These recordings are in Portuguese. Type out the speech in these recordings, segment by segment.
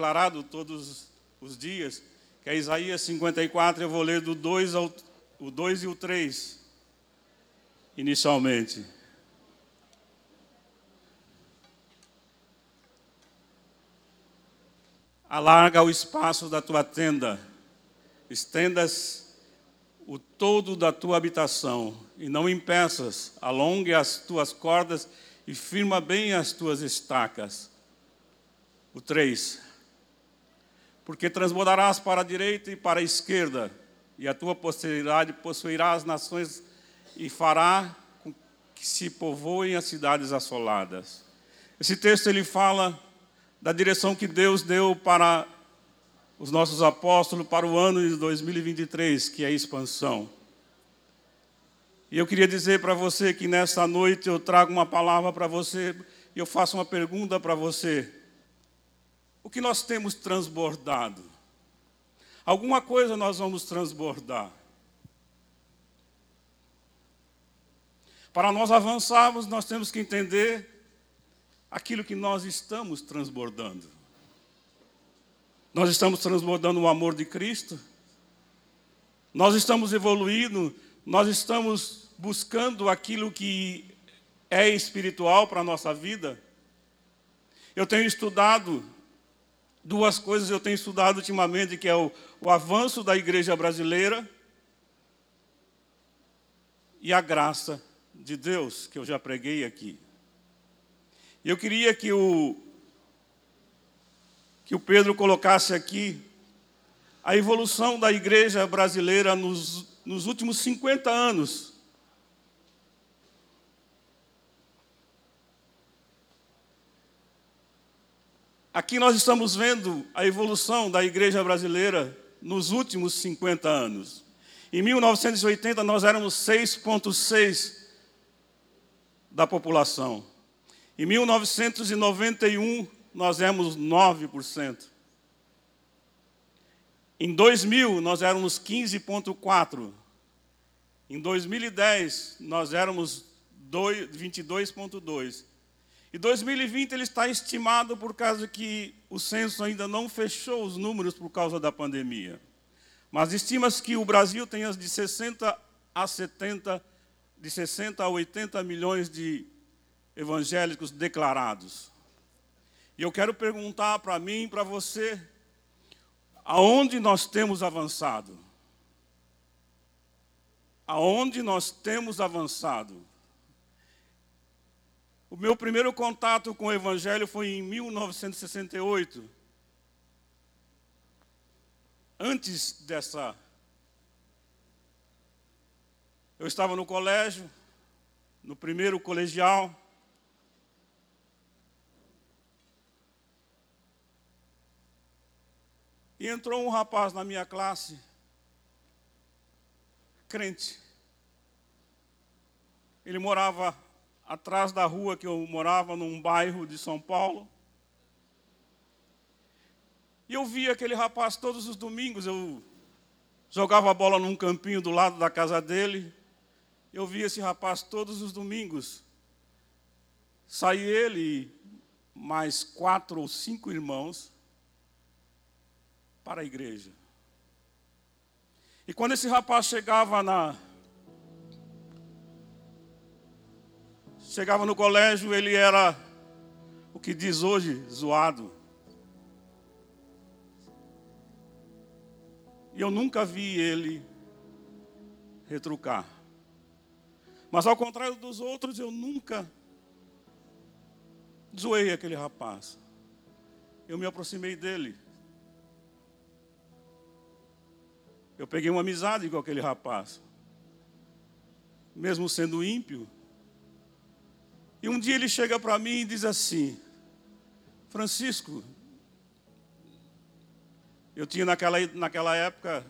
declarado todos os dias, que é Isaías 54, eu vou ler do 2 ao o 2 e o 3, inicialmente. Alarga o espaço da tua tenda, estendas o todo da tua habitação, e não impeças, alongue as tuas cordas e firma bem as tuas estacas. O 3. Porque transbordarás para a direita e para a esquerda, e a tua posteridade possuirá as nações e fará com que se povoem as cidades assoladas. Esse texto ele fala da direção que Deus deu para os nossos apóstolos para o ano de 2023, que é a expansão. E eu queria dizer para você que nesta noite eu trago uma palavra para você e eu faço uma pergunta para você. O que nós temos transbordado? Alguma coisa nós vamos transbordar. Para nós avançarmos, nós temos que entender aquilo que nós estamos transbordando. Nós estamos transbordando o amor de Cristo, nós estamos evoluindo, nós estamos buscando aquilo que é espiritual para a nossa vida. Eu tenho estudado duas coisas, eu tenho estudado ultimamente, que é o, o avanço da igreja brasileira e a graça de Deus, que eu já preguei aqui. Eu queria que o, que o Pedro colocasse aqui a evolução da igreja brasileira nos, nos últimos 50 anos. Aqui nós estamos vendo a evolução da igreja brasileira nos últimos 50 anos. Em 1980 nós éramos 6,6% da população. Em 1991, nós éramos 9%. Em 2000, nós éramos 15,4%. Em 2010, nós éramos 22,2%. E 2020 ele está estimado por causa que o censo ainda não fechou os números por causa da pandemia. Mas estima-se que o Brasil tenha de 60 a 70, de 60 a 80 milhões de evangélicos declarados. E eu quero perguntar para mim e para você, aonde nós temos avançado? Aonde nós temos avançado? O meu primeiro contato com o Evangelho foi em 1968. Antes dessa. Eu estava no colégio, no primeiro colegial. E entrou um rapaz na minha classe, crente. Ele morava atrás da rua que eu morava, num bairro de São Paulo. E eu via aquele rapaz todos os domingos, eu jogava a bola num campinho do lado da casa dele. Eu via esse rapaz todos os domingos. Saí ele e mais quatro ou cinco irmãos para a igreja. E quando esse rapaz chegava na chegava no colégio, ele era o que diz hoje, zoado. E eu nunca vi ele retrucar. Mas ao contrário dos outros, eu nunca zoei aquele rapaz. Eu me aproximei dele. Eu peguei uma amizade com aquele rapaz. Mesmo sendo ímpio. E um dia ele chega para mim e diz assim: Francisco, eu tinha naquela, naquela época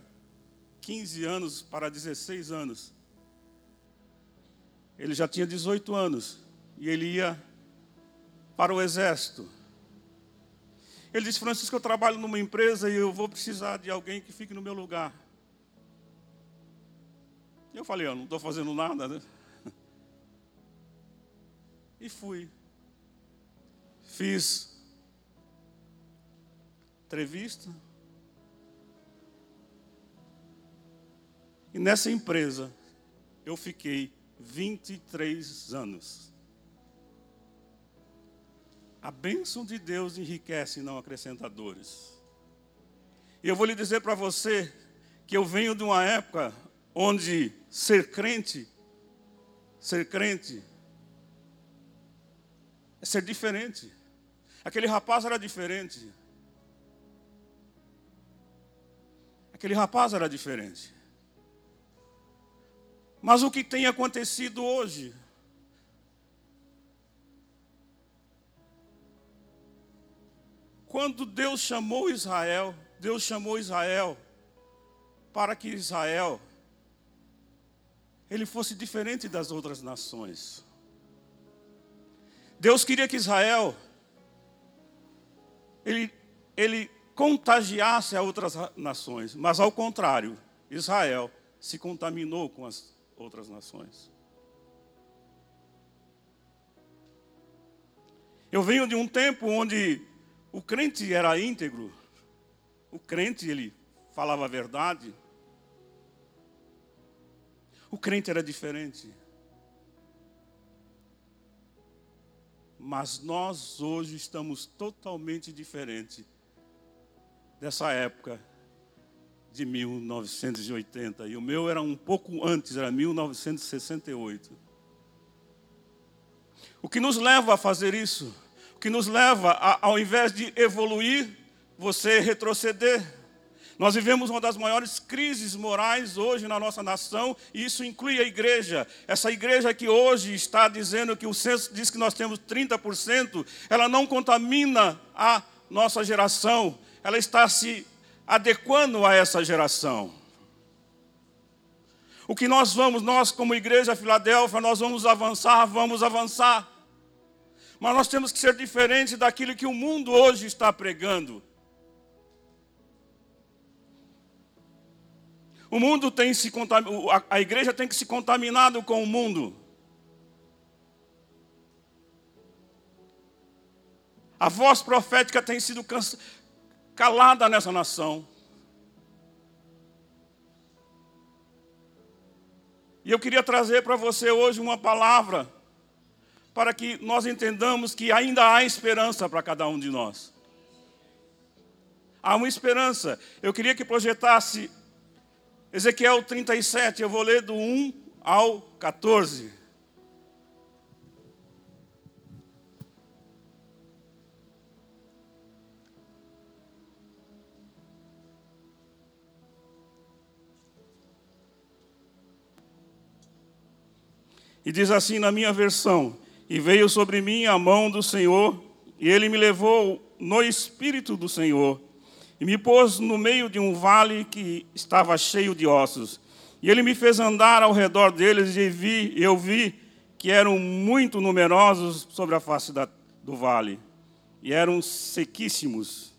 15 anos para 16 anos. Ele já tinha 18 anos e ele ia para o exército. Ele disse: Francisco, eu trabalho numa empresa e eu vou precisar de alguém que fique no meu lugar. Eu falei, eu não estou fazendo nada, né? E fui. Fiz entrevista. E nessa empresa eu fiquei 23 anos. A bênção de Deus enriquece não acrescenta dores. E eu vou lhe dizer para você que eu venho de uma época onde ser crente, ser crente, é ser diferente. Aquele rapaz era diferente. Aquele rapaz era diferente. Mas o que tem acontecido hoje? Quando Deus chamou Israel, Deus chamou Israel para que Israel ele fosse diferente das outras nações. Deus queria que Israel ele, ele contagiasse a outras nações, mas ao contrário, Israel se contaminou com as outras nações. Eu venho de um tempo onde o crente era íntegro, o crente ele falava a verdade, o crente era diferente. Mas nós hoje estamos totalmente diferente dessa época de 1980. E o meu era um pouco antes, era 1968. O que nos leva a fazer isso? O que nos leva, a, ao invés de evoluir, você retroceder. Nós vivemos uma das maiores crises morais hoje na nossa nação, e isso inclui a igreja. Essa igreja que hoje está dizendo que o censo diz que nós temos 30%, ela não contamina a nossa geração, ela está se adequando a essa geração. O que nós vamos, nós como igreja Filadélfia, nós vamos avançar, vamos avançar. Mas nós temos que ser diferentes daquilo que o mundo hoje está pregando. O mundo tem se a igreja tem que se contaminado com o mundo. A voz profética tem sido calada nessa nação. E eu queria trazer para você hoje uma palavra para que nós entendamos que ainda há esperança para cada um de nós. Há uma esperança. Eu queria que projetasse Ezequiel 37, eu vou ler do 1 ao 14. E diz assim na minha versão: E veio sobre mim a mão do Senhor, e ele me levou no espírito do Senhor e me pôs no meio de um vale que estava cheio de ossos. E ele me fez andar ao redor deles e vi, eu vi que eram muito numerosos sobre a face da, do vale, e eram sequíssimos.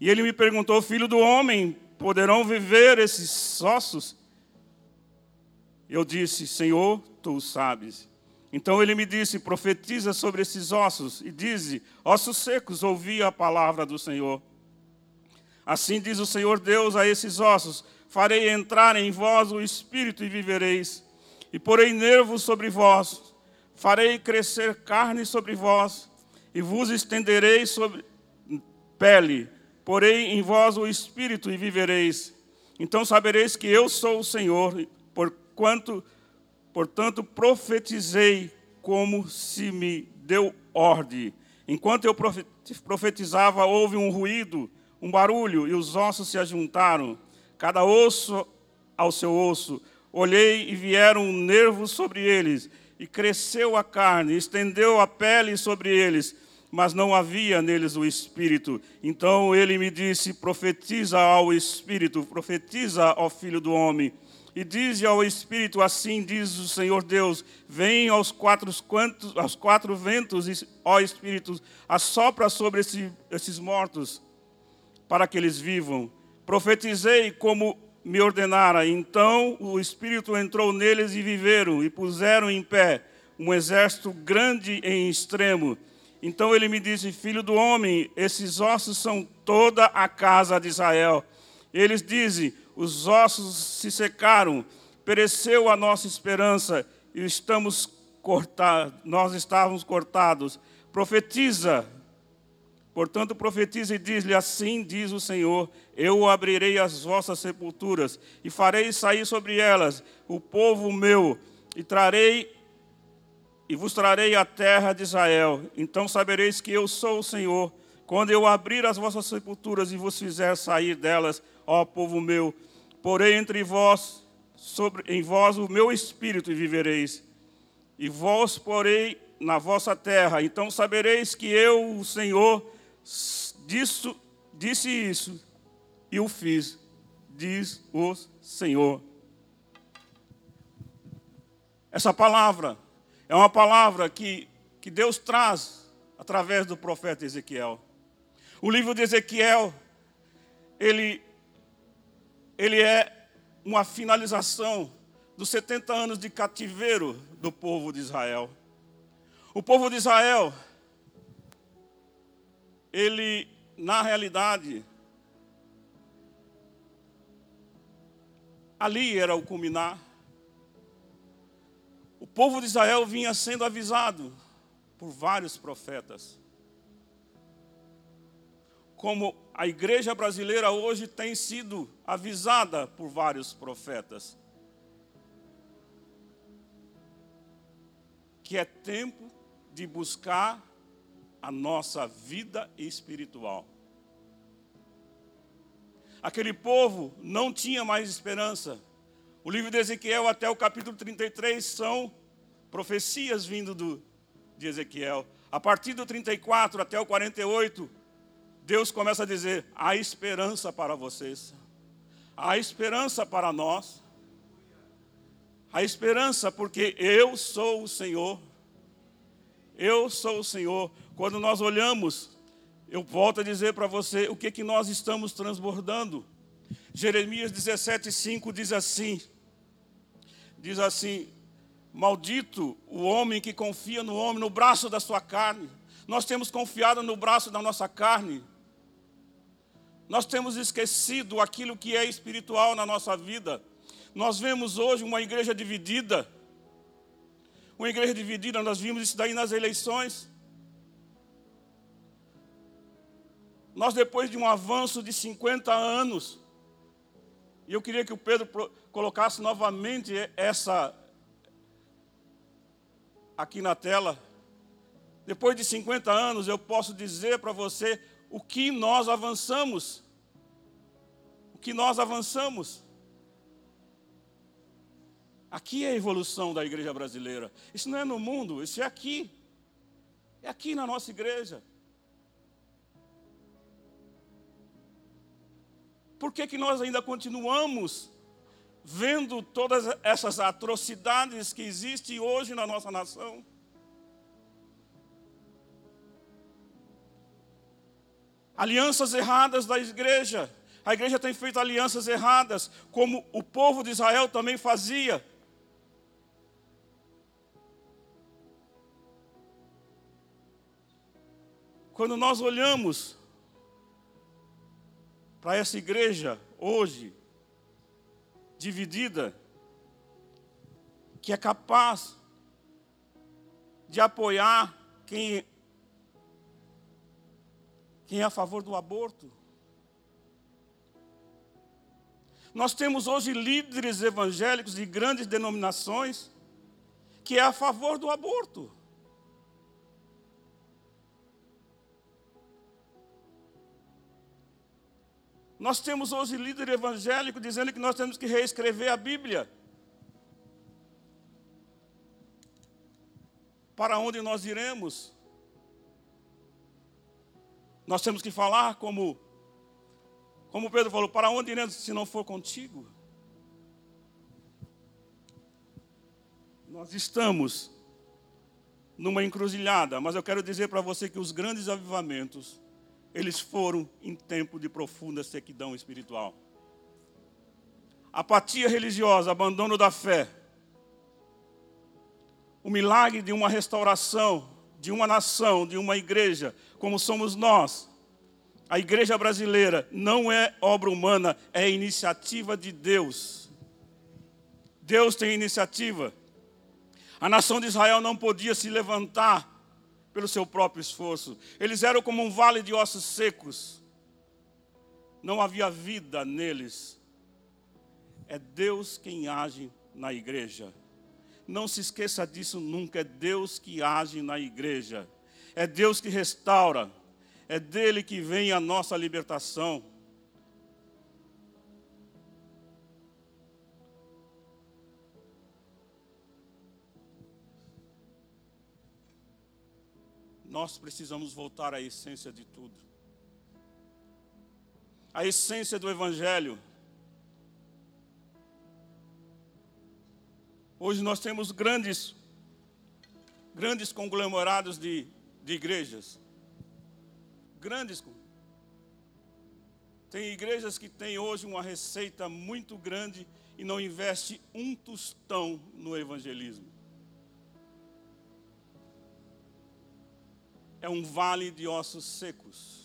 E ele me perguntou, filho do homem, poderão viver esses ossos? Eu disse, Senhor, tu o sabes. Então ele me disse, profetiza sobre esses ossos, e dize, ossos secos, ouvi a palavra do Senhor. Assim diz o Senhor Deus a esses ossos: Farei entrar em vós o espírito e vivereis, e porei nervos sobre vós, farei crescer carne sobre vós, e vos estenderei sobre pele, porei em vós o espírito e vivereis. Então sabereis que eu sou o Senhor, porquanto, portanto, profetizei como se me deu ordem. Enquanto eu profetizava, houve um ruído um barulho, e os ossos se ajuntaram, cada osso ao seu osso. Olhei e vieram nervos sobre eles, e cresceu a carne, estendeu a pele sobre eles, mas não havia neles o espírito. Então ele me disse: profetiza ao espírito, profetiza ao filho do homem. E diz ao espírito: assim diz o Senhor Deus: vem aos quatro, quantos, aos quatro ventos, ó espírito, assopra sobre esse, esses mortos para que eles vivam. Profetizei como me ordenara. Então o Espírito entrou neles e viveram, e puseram em pé um exército grande em extremo. Então ele me disse: Filho do homem, esses ossos são toda a casa de Israel. Eles dizem: Os ossos se secaram, pereceu a nossa esperança e estamos cortados, nós estávamos cortados. Profetiza, portanto, profetiza e diz-lhe: Assim diz o Senhor: Eu abrirei as vossas sepulturas e farei sair sobre elas o povo meu e trarei e vos trarei a terra de Israel. Então sabereis que eu sou o Senhor, quando eu abrir as vossas sepulturas e vos fizer sair delas, ó povo meu. Porém entre vós, sobre, em vós o meu espírito e vivereis. E vós porei na vossa terra. Então sabereis que eu, o Senhor, disso, disse isso e o fiz, diz o Senhor. Essa palavra é uma palavra que, que Deus traz através do profeta Ezequiel. O livro de Ezequiel, ele, ele é uma finalização dos 70 anos de cativeiro do povo de Israel. O povo de Israel, ele, na realidade, ali era o culminar o povo de Israel vinha sendo avisado por vários profetas. Como a igreja brasileira hoje tem sido avisada por vários profetas. Que é tempo de buscar a nossa vida espiritual. Aquele povo não tinha mais esperança o livro de Ezequiel até o capítulo 33 são profecias vindo do, de Ezequiel. A partir do 34 até o 48, Deus começa a dizer: há esperança para vocês, há esperança para nós, há esperança porque eu sou o Senhor. Eu sou o Senhor. Quando nós olhamos, eu volto a dizer para você o que, que nós estamos transbordando. Jeremias 17,5 diz assim: diz assim: Maldito o homem que confia no homem, no braço da sua carne. Nós temos confiado no braço da nossa carne. Nós temos esquecido aquilo que é espiritual na nossa vida. Nós vemos hoje uma igreja dividida. Uma igreja dividida, nós vimos isso daí nas eleições. Nós, depois de um avanço de 50 anos, e eu queria que o Pedro colocasse novamente essa aqui na tela. Depois de 50 anos, eu posso dizer para você o que nós avançamos. O que nós avançamos. Aqui é a evolução da igreja brasileira. Isso não é no mundo, isso é aqui. É aqui na nossa igreja. Por que, que nós ainda continuamos vendo todas essas atrocidades que existem hoje na nossa nação? Alianças erradas da igreja. A igreja tem feito alianças erradas, como o povo de Israel também fazia. Quando nós olhamos para essa igreja hoje, dividida, que é capaz de apoiar quem, quem é a favor do aborto. Nós temos hoje líderes evangélicos de grandes denominações que é a favor do aborto. Nós temos hoje líder evangélico dizendo que nós temos que reescrever a Bíblia. Para onde nós iremos? Nós temos que falar como como Pedro falou, para onde iremos se não for contigo? Nós estamos numa encruzilhada, mas eu quero dizer para você que os grandes avivamentos eles foram em tempo de profunda sequidão espiritual. Apatia religiosa, abandono da fé, o milagre de uma restauração de uma nação, de uma igreja, como somos nós, a igreja brasileira, não é obra humana, é iniciativa de Deus. Deus tem iniciativa. A nação de Israel não podia se levantar pelo seu próprio esforço. Eles eram como um vale de ossos secos. Não havia vida neles. É Deus quem age na igreja. Não se esqueça disso nunca. É Deus que age na igreja. É Deus que restaura. É dele que vem a nossa libertação. Nós precisamos voltar à essência de tudo. A essência do Evangelho. Hoje nós temos grandes, grandes conglomerados de, de igrejas. Grandes. Tem igrejas que têm hoje uma receita muito grande e não investe um tostão no evangelismo. É um vale de ossos secos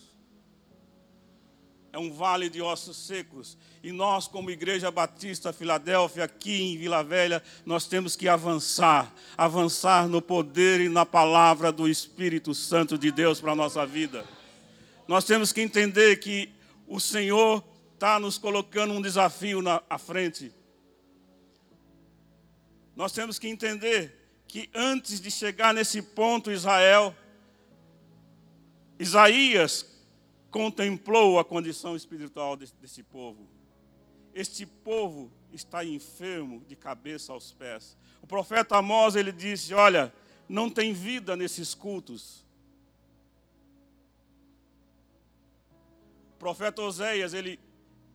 é um vale de ossos secos. E nós, como Igreja Batista Filadélfia, aqui em Vila Velha, nós temos que avançar, avançar no poder e na palavra do Espírito Santo de Deus para a nossa vida. Nós temos que entender que o Senhor está nos colocando um desafio na à frente. Nós temos que entender que antes de chegar nesse ponto, Israel, Isaías contemplou a condição espiritual desse, desse povo. Este povo está enfermo de cabeça aos pés. O profeta Amós, ele disse, olha, não tem vida nesses cultos. O profeta Oséias, ele,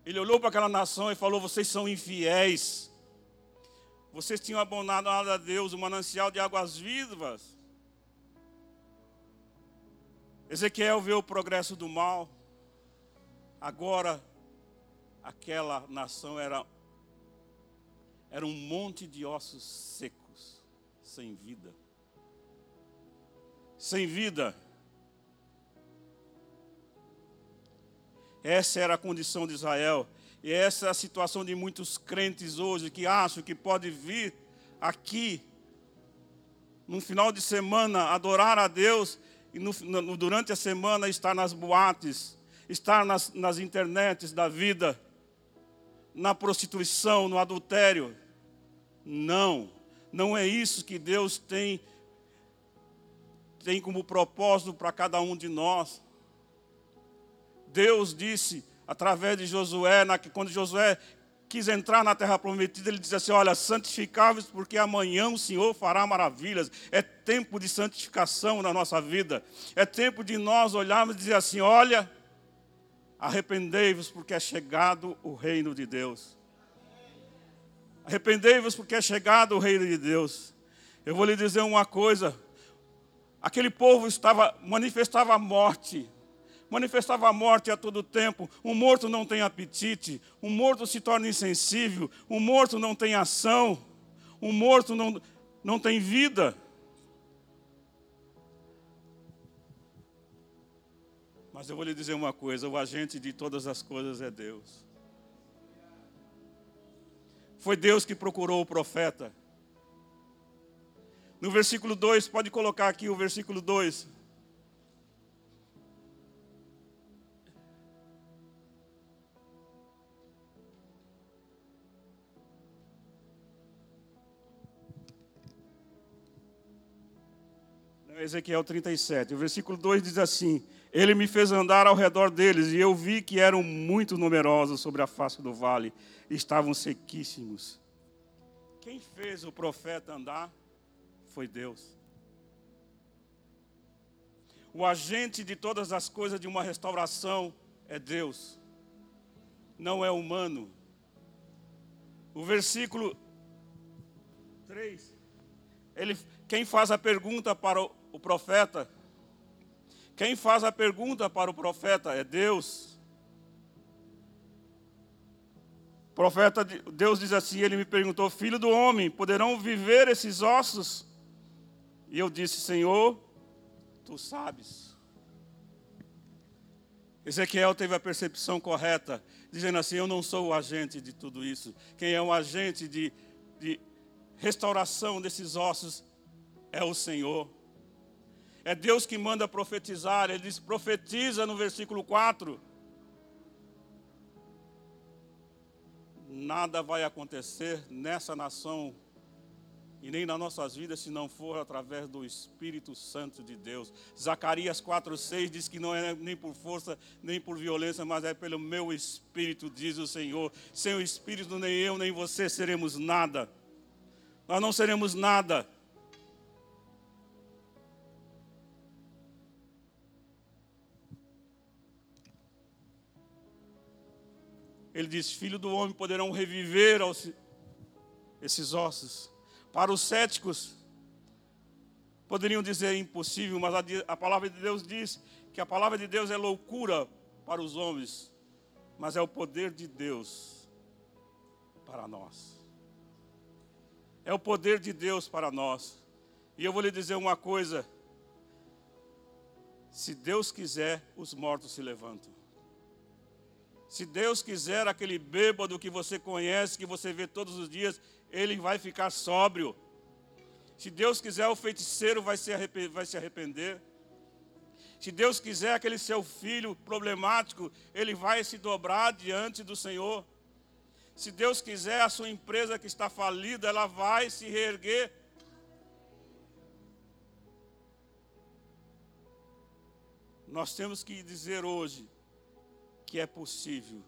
ele olhou para aquela nação e falou, vocês são infiéis. Vocês tinham abandonado a Deus o manancial de águas vivas. Ezequiel vê o progresso do mal. Agora, aquela nação era, era um monte de ossos secos, sem vida. Sem vida. Essa era a condição de Israel. E essa é a situação de muitos crentes hoje que acham que pode vir aqui, no final de semana, adorar a Deus e no, no, durante a semana estar nas boates, estar nas, nas internets da vida, na prostituição, no adultério. Não, não é isso que Deus tem, tem como propósito para cada um de nós. Deus disse através de Josué, na, quando Josué quis entrar na terra prometida, ele disse assim: Olha, santificáveis, porque amanhã o Senhor fará maravilhas. É tempo de santificação na nossa vida. É tempo de nós olharmos e dizer assim: Olha, arrependei-vos, porque é chegado o reino de Deus. Arrependei-vos, porque é chegado o reino de Deus. Eu vou lhe dizer uma coisa: aquele povo estava manifestava a morte manifestava a morte a todo tempo. Um morto não tem apetite, um morto se torna insensível, um morto não tem ação, um morto não, não tem vida. Mas eu vou lhe dizer uma coisa: o agente de todas as coisas é Deus. Foi Deus que procurou o profeta. No versículo 2, pode colocar aqui o versículo 2. Ezequiel 37. O versículo 2 diz assim: Ele me fez andar ao redor deles, e eu vi que eram muito numerosos sobre a face do vale, estavam sequíssimos. Quem fez o profeta andar foi Deus. O agente de todas as coisas de uma restauração é Deus, não é humano. O versículo 3, ele, quem faz a pergunta para o, o profeta. Quem faz a pergunta para o profeta é Deus. O profeta, Deus diz assim: Ele me perguntou, filho do homem, poderão viver esses ossos? E eu disse, Senhor, tu sabes. Ezequiel teve a percepção correta, dizendo assim: Eu não sou o agente de tudo isso. Quem é o agente de, de restauração desses ossos é o Senhor. É Deus que manda profetizar. Ele diz: profetiza no versículo 4. Nada vai acontecer nessa nação e nem nas nossas vidas se não for através do Espírito Santo de Deus. Zacarias 4:6 diz que não é nem por força, nem por violência, mas é pelo meu espírito, diz o Senhor. Sem o espírito nem eu nem você seremos nada. Nós não seremos nada. Ele diz: Filho do homem poderão reviver esses ossos. Para os céticos, poderiam dizer impossível, mas a, a palavra de Deus diz que a palavra de Deus é loucura para os homens, mas é o poder de Deus para nós. É o poder de Deus para nós. E eu vou lhe dizer uma coisa: se Deus quiser, os mortos se levantam. Se Deus quiser, aquele bêbado que você conhece, que você vê todos os dias, ele vai ficar sóbrio. Se Deus quiser, o feiticeiro vai se, vai se arrepender. Se Deus quiser, aquele seu filho problemático, ele vai se dobrar diante do Senhor. Se Deus quiser, a sua empresa que está falida, ela vai se reerguer. Nós temos que dizer hoje que é possível.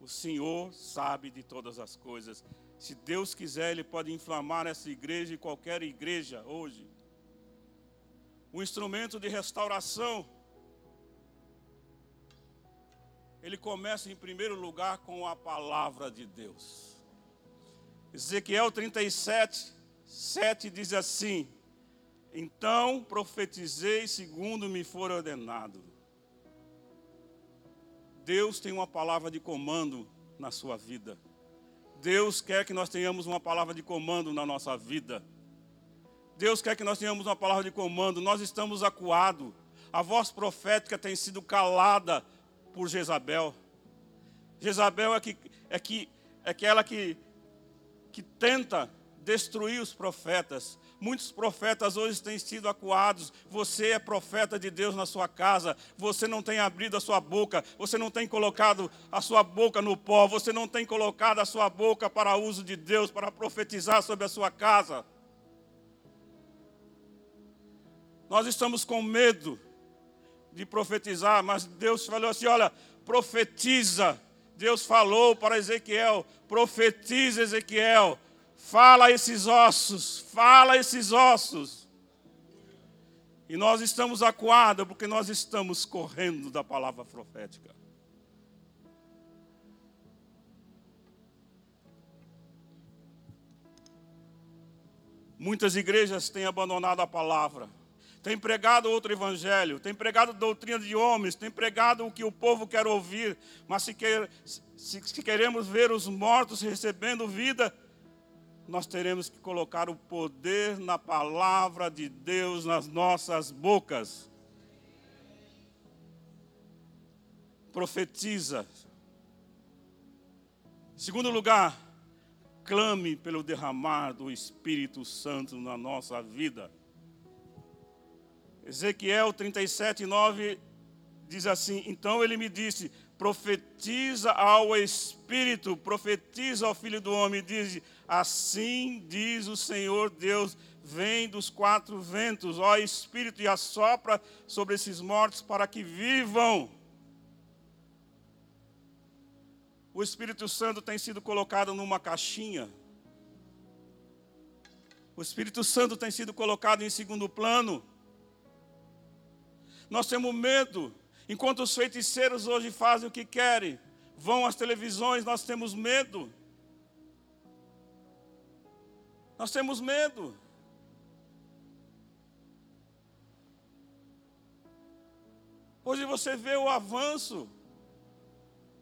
O Senhor sabe de todas as coisas. Se Deus quiser, Ele pode inflamar essa igreja e qualquer igreja hoje. O instrumento de restauração, ele começa em primeiro lugar com a palavra de Deus. Ezequiel 37, 7 diz assim: Então profetizei segundo me for ordenado. Deus tem uma palavra de comando na sua vida. Deus quer que nós tenhamos uma palavra de comando na nossa vida. Deus quer que nós tenhamos uma palavra de comando. Nós estamos acuados. A voz profética tem sido calada por Jezabel. Jezabel é que é que é aquela que que tenta destruir os profetas. Muitos profetas hoje têm sido acuados. Você é profeta de Deus na sua casa. Você não tem abrido a sua boca. Você não tem colocado a sua boca no pó. Você não tem colocado a sua boca para uso de Deus, para profetizar sobre a sua casa. Nós estamos com medo de profetizar, mas Deus falou assim: olha, profetiza. Deus falou para Ezequiel: profetiza, Ezequiel Fala esses ossos, fala esses ossos. E nós estamos acuados porque nós estamos correndo da palavra profética. Muitas igrejas têm abandonado a palavra, têm pregado outro evangelho, têm pregado doutrina de homens, têm pregado o que o povo quer ouvir, mas se, quer, se, se queremos ver os mortos recebendo vida, nós teremos que colocar o poder na palavra de Deus nas nossas bocas. Profetiza. Segundo lugar, clame pelo derramar do Espírito Santo na nossa vida. Ezequiel 37, 9 diz assim: Então ele me disse: profetiza ao Espírito, profetiza ao Filho do Homem, diz: Assim diz o Senhor Deus: vem dos quatro ventos, ó Espírito, e assopra sobre esses mortos para que vivam. O Espírito Santo tem sido colocado numa caixinha. O Espírito Santo tem sido colocado em segundo plano. Nós temos medo Enquanto os feiticeiros hoje fazem o que querem, vão às televisões, nós temos medo. Nós temos medo. Hoje você vê o avanço,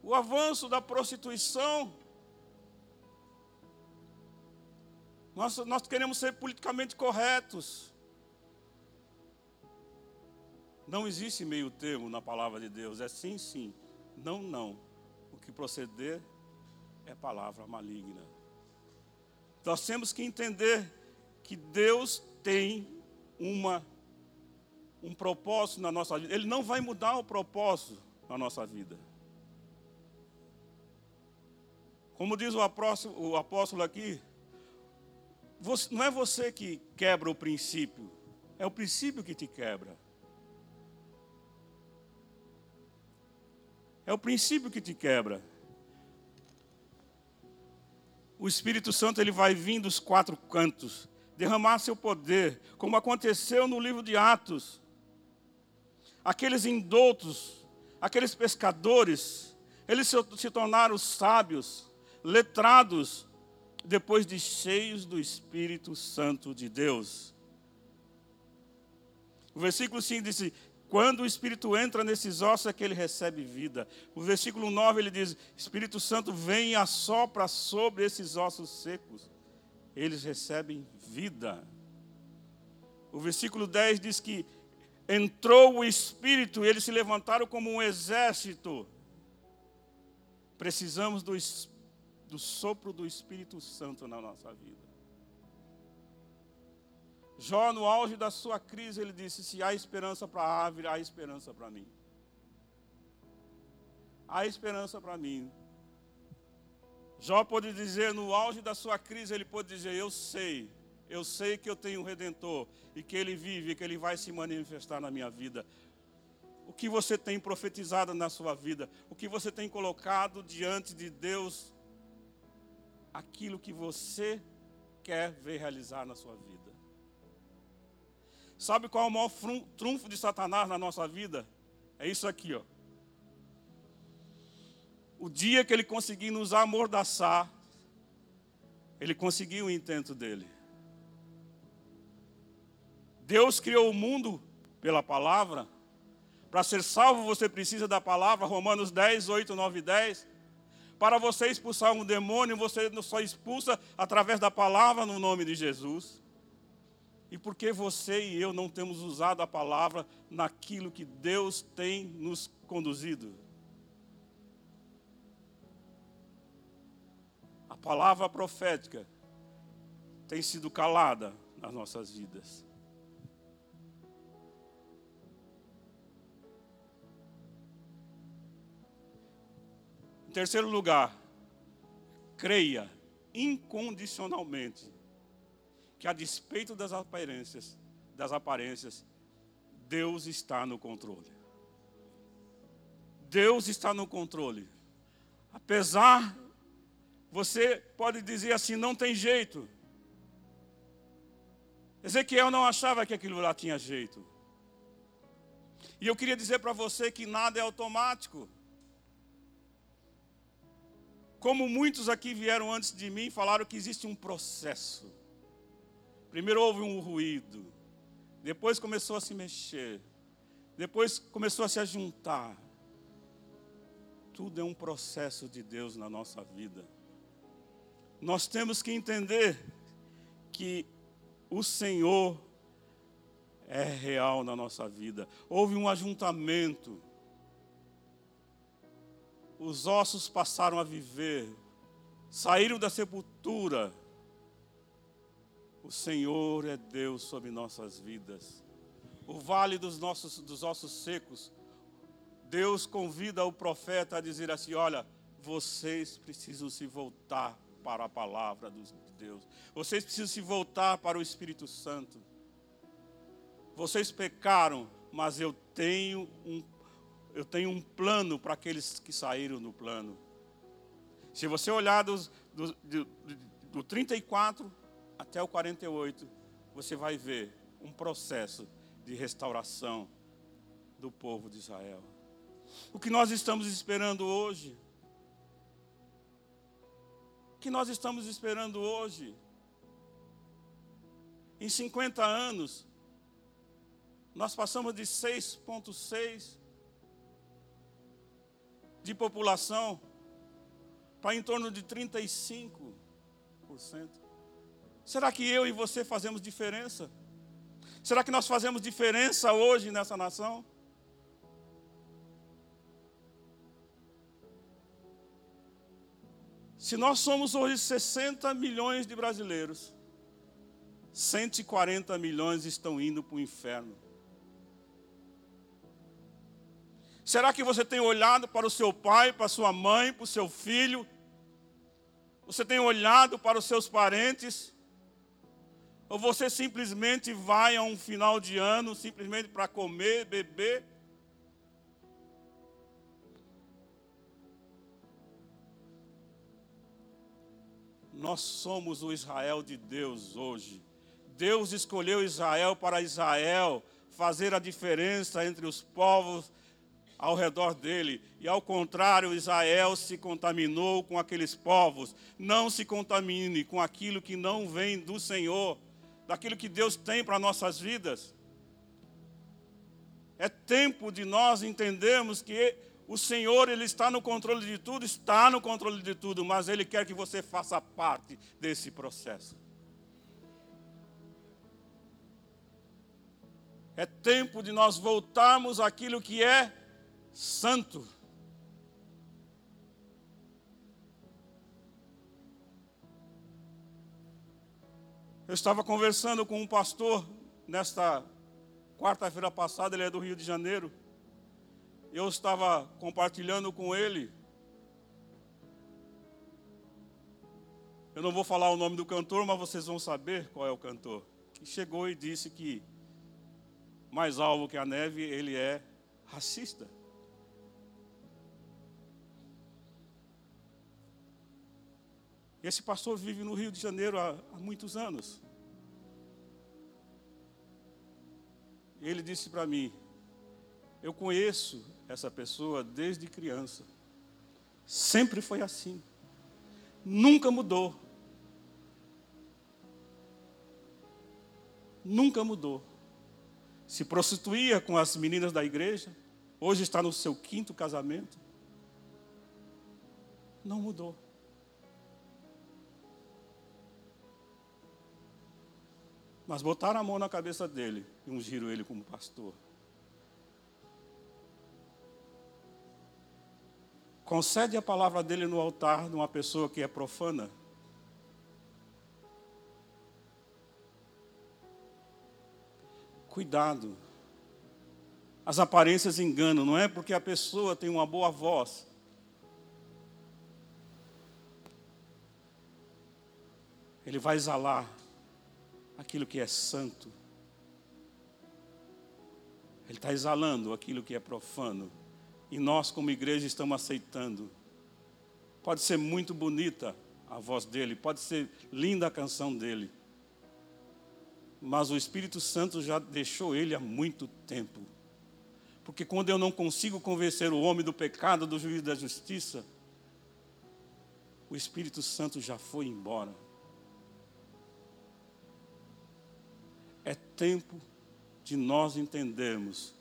o avanço da prostituição. Nós, nós queremos ser politicamente corretos. Não existe meio termo na palavra de Deus. É sim, sim. Não, não. O que proceder é palavra maligna. Nós temos que entender que Deus tem uma, um propósito na nossa vida. Ele não vai mudar o propósito na nossa vida. Como diz o apóstolo, o apóstolo aqui, você, não é você que quebra o princípio, é o princípio que te quebra. É o princípio que te quebra. O Espírito Santo ele vai vir dos quatro cantos, derramar seu poder, como aconteceu no livro de Atos. Aqueles indoutos, aqueles pescadores, eles se, tornaram sábios, letrados, depois de cheios do Espírito Santo de Deus. O versículo 5 diz: quando o Espírito entra nesses ossos é que ele recebe vida. O versículo 9 ele diz: Espírito Santo vem e assopra sobre esses ossos secos. Eles recebem vida. O versículo 10 diz que entrou o Espírito e eles se levantaram como um exército. Precisamos do, do sopro do Espírito Santo na nossa vida. Jó, no auge da sua crise, ele disse: Se há esperança para a árvore, há esperança para mim. Há esperança para mim. Jó pode dizer, no auge da sua crise, ele pode dizer: Eu sei, eu sei que eu tenho um redentor e que ele vive, e que ele vai se manifestar na minha vida. O que você tem profetizado na sua vida, o que você tem colocado diante de Deus, aquilo que você quer ver realizar na sua vida. Sabe qual é o maior trunfo de Satanás na nossa vida? É isso aqui, ó. O dia que ele conseguir nos amordaçar, ele conseguiu o intento dele. Deus criou o mundo pela palavra. Para ser salvo, você precisa da palavra, Romanos 10, 8, 9 e 10. Para você expulsar um demônio, você só expulsa através da palavra no nome de Jesus. E porque você e eu não temos usado a palavra naquilo que Deus tem nos conduzido? A palavra profética tem sido calada nas nossas vidas. Em terceiro lugar, creia incondicionalmente que a despeito das aparências, das aparências, Deus está no controle. Deus está no controle. Apesar, você pode dizer assim, não tem jeito. Ezequiel não achava que aquilo lá tinha jeito. E eu queria dizer para você que nada é automático. Como muitos aqui vieram antes de mim, falaram que existe um processo. Primeiro houve um ruído, depois começou a se mexer, depois começou a se ajuntar. Tudo é um processo de Deus na nossa vida. Nós temos que entender que o Senhor é real na nossa vida. Houve um ajuntamento. Os ossos passaram a viver, saíram da sepultura o Senhor é Deus sobre nossas vidas. O vale dos nossos dos ossos secos. Deus convida o profeta a dizer assim: Olha, vocês precisam se voltar para a palavra de Deus. Vocês precisam se voltar para o Espírito Santo. Vocês pecaram, mas eu tenho um, eu tenho um plano para aqueles que saíram do plano. Se você olhar dos, do, do, do 34 até o 48, você vai ver um processo de restauração do povo de Israel. O que nós estamos esperando hoje? O que nós estamos esperando hoje? Em 50 anos, nós passamos de 6,6% de população para em torno de 35%. Será que eu e você fazemos diferença? Será que nós fazemos diferença hoje nessa nação? Se nós somos hoje 60 milhões de brasileiros, 140 milhões estão indo para o inferno. Será que você tem olhado para o seu pai, para a sua mãe, para o seu filho? Você tem olhado para os seus parentes? Ou você simplesmente vai a um final de ano simplesmente para comer, beber? Nós somos o Israel de Deus hoje. Deus escolheu Israel para Israel fazer a diferença entre os povos ao redor dele. E ao contrário, Israel se contaminou com aqueles povos. Não se contamine com aquilo que não vem do Senhor, daquilo que Deus tem para nossas vidas. É tempo de nós entendermos que o Senhor, Ele está no controle de tudo, está no controle de tudo, mas Ele quer que você faça parte desse processo. É tempo de nós voltarmos àquilo que é santo. Eu estava conversando com um pastor nesta quarta-feira passada, ele é do Rio de Janeiro. Eu estava compartilhando com ele. Eu não vou falar o nome do cantor, mas vocês vão saber qual é o cantor. Que chegou e disse que mais alvo que a neve, ele é racista. Esse pastor vive no Rio de Janeiro há, há muitos anos. Ele disse para mim: Eu conheço essa pessoa desde criança. Sempre foi assim. Nunca mudou. Nunca mudou se prostituía com as meninas da igreja, hoje está no seu quinto casamento. Não mudou. Mas botaram a mão na cabeça dele e ungiram ele como pastor. Concede a palavra dele no altar de uma pessoa que é profana. Cuidado. As aparências enganam, não é porque a pessoa tem uma boa voz. Ele vai exalar aquilo que é santo. Ele está exalando aquilo que é profano. E nós, como igreja, estamos aceitando. Pode ser muito bonita a voz dele, pode ser linda a canção dele mas o Espírito Santo já deixou ele há muito tempo. Porque quando eu não consigo convencer o homem do pecado, do juízo da justiça, o Espírito Santo já foi embora. Tempo de nós entendermos.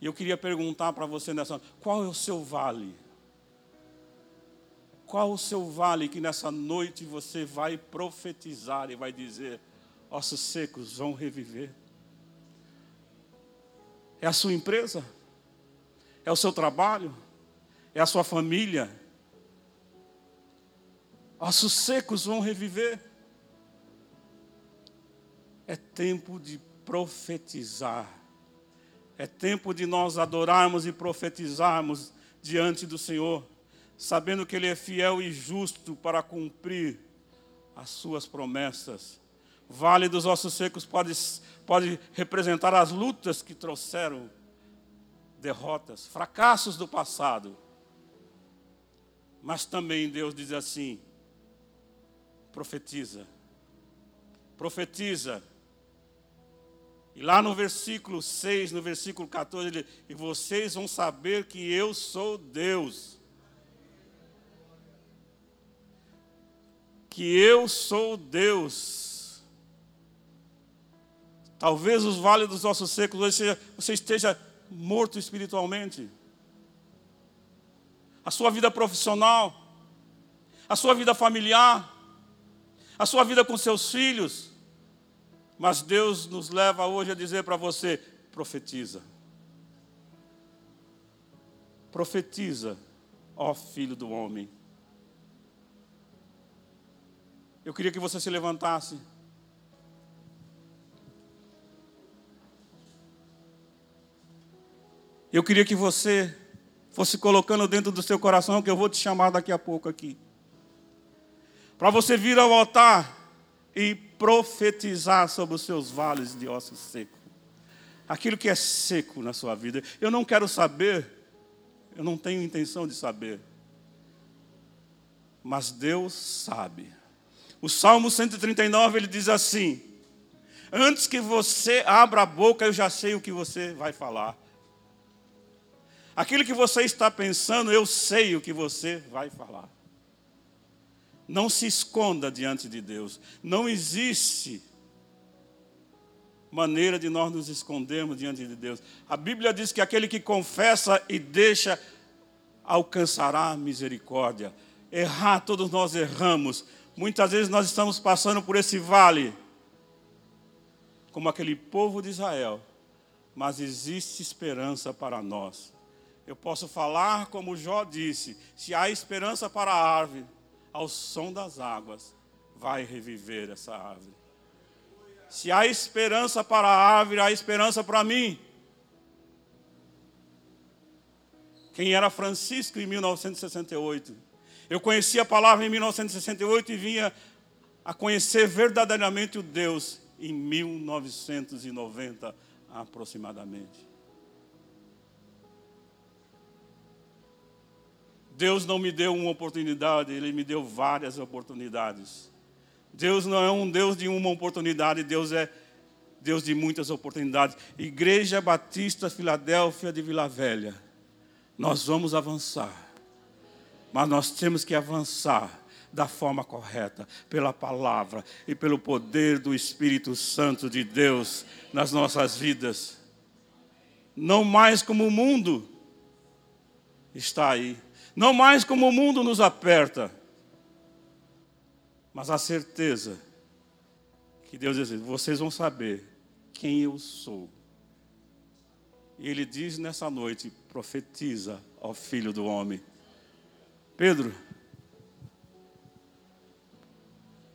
E eu queria perguntar para você nessa qual é o seu vale? Qual o seu vale que nessa noite você vai profetizar e vai dizer: ossos secos vão reviver. É a sua empresa? É o seu trabalho? É a sua família? Ossos secos vão reviver. É tempo de profetizar. É tempo de nós adorarmos e profetizarmos diante do Senhor, sabendo que Ele é fiel e justo para cumprir as suas promessas. Vale dos ossos secos pode, pode representar as lutas que trouxeram derrotas, fracassos do passado. Mas também Deus diz assim: profetiza, profetiza. E lá no versículo 6, no versículo 14, ele, e vocês vão saber que eu sou Deus. Que eu sou Deus Talvez os vales dos ossos secos hoje seja, você esteja morto espiritualmente. A sua vida profissional, a sua vida familiar, a sua vida com seus filhos. Mas Deus nos leva hoje a dizer para você: profetiza. Profetiza, ó filho do homem. Eu queria que você se levantasse. Eu queria que você fosse colocando dentro do seu coração que eu vou te chamar daqui a pouco aqui. Para você vir ao altar e profetizar sobre os seus vales de ossos secos. Aquilo que é seco na sua vida. Eu não quero saber, eu não tenho intenção de saber. Mas Deus sabe. O Salmo 139 ele diz assim: Antes que você abra a boca, eu já sei o que você vai falar. Aquilo que você está pensando, eu sei o que você vai falar. Não se esconda diante de Deus. Não existe maneira de nós nos escondermos diante de Deus. A Bíblia diz que aquele que confessa e deixa alcançará misericórdia. Errar, todos nós erramos. Muitas vezes nós estamos passando por esse vale, como aquele povo de Israel, mas existe esperança para nós. Eu posso falar como Jó disse: se há esperança para a árvore, ao som das águas, vai reviver essa árvore. Se há esperança para a árvore, há esperança para mim. Quem era Francisco em 1968? Eu conheci a palavra em 1968 e vinha a conhecer verdadeiramente o Deus em 1990 aproximadamente. Deus não me deu uma oportunidade, Ele me deu várias oportunidades. Deus não é um Deus de uma oportunidade, Deus é Deus de muitas oportunidades. Igreja Batista Filadélfia de Vila Velha, nós vamos avançar, mas nós temos que avançar da forma correta, pela palavra e pelo poder do Espírito Santo de Deus nas nossas vidas. Não mais como o mundo está aí não mais como o mundo nos aperta, mas a certeza que Deus diz: vocês vão saber quem eu sou. E Ele diz nessa noite: profetiza ao Filho do Homem. Pedro,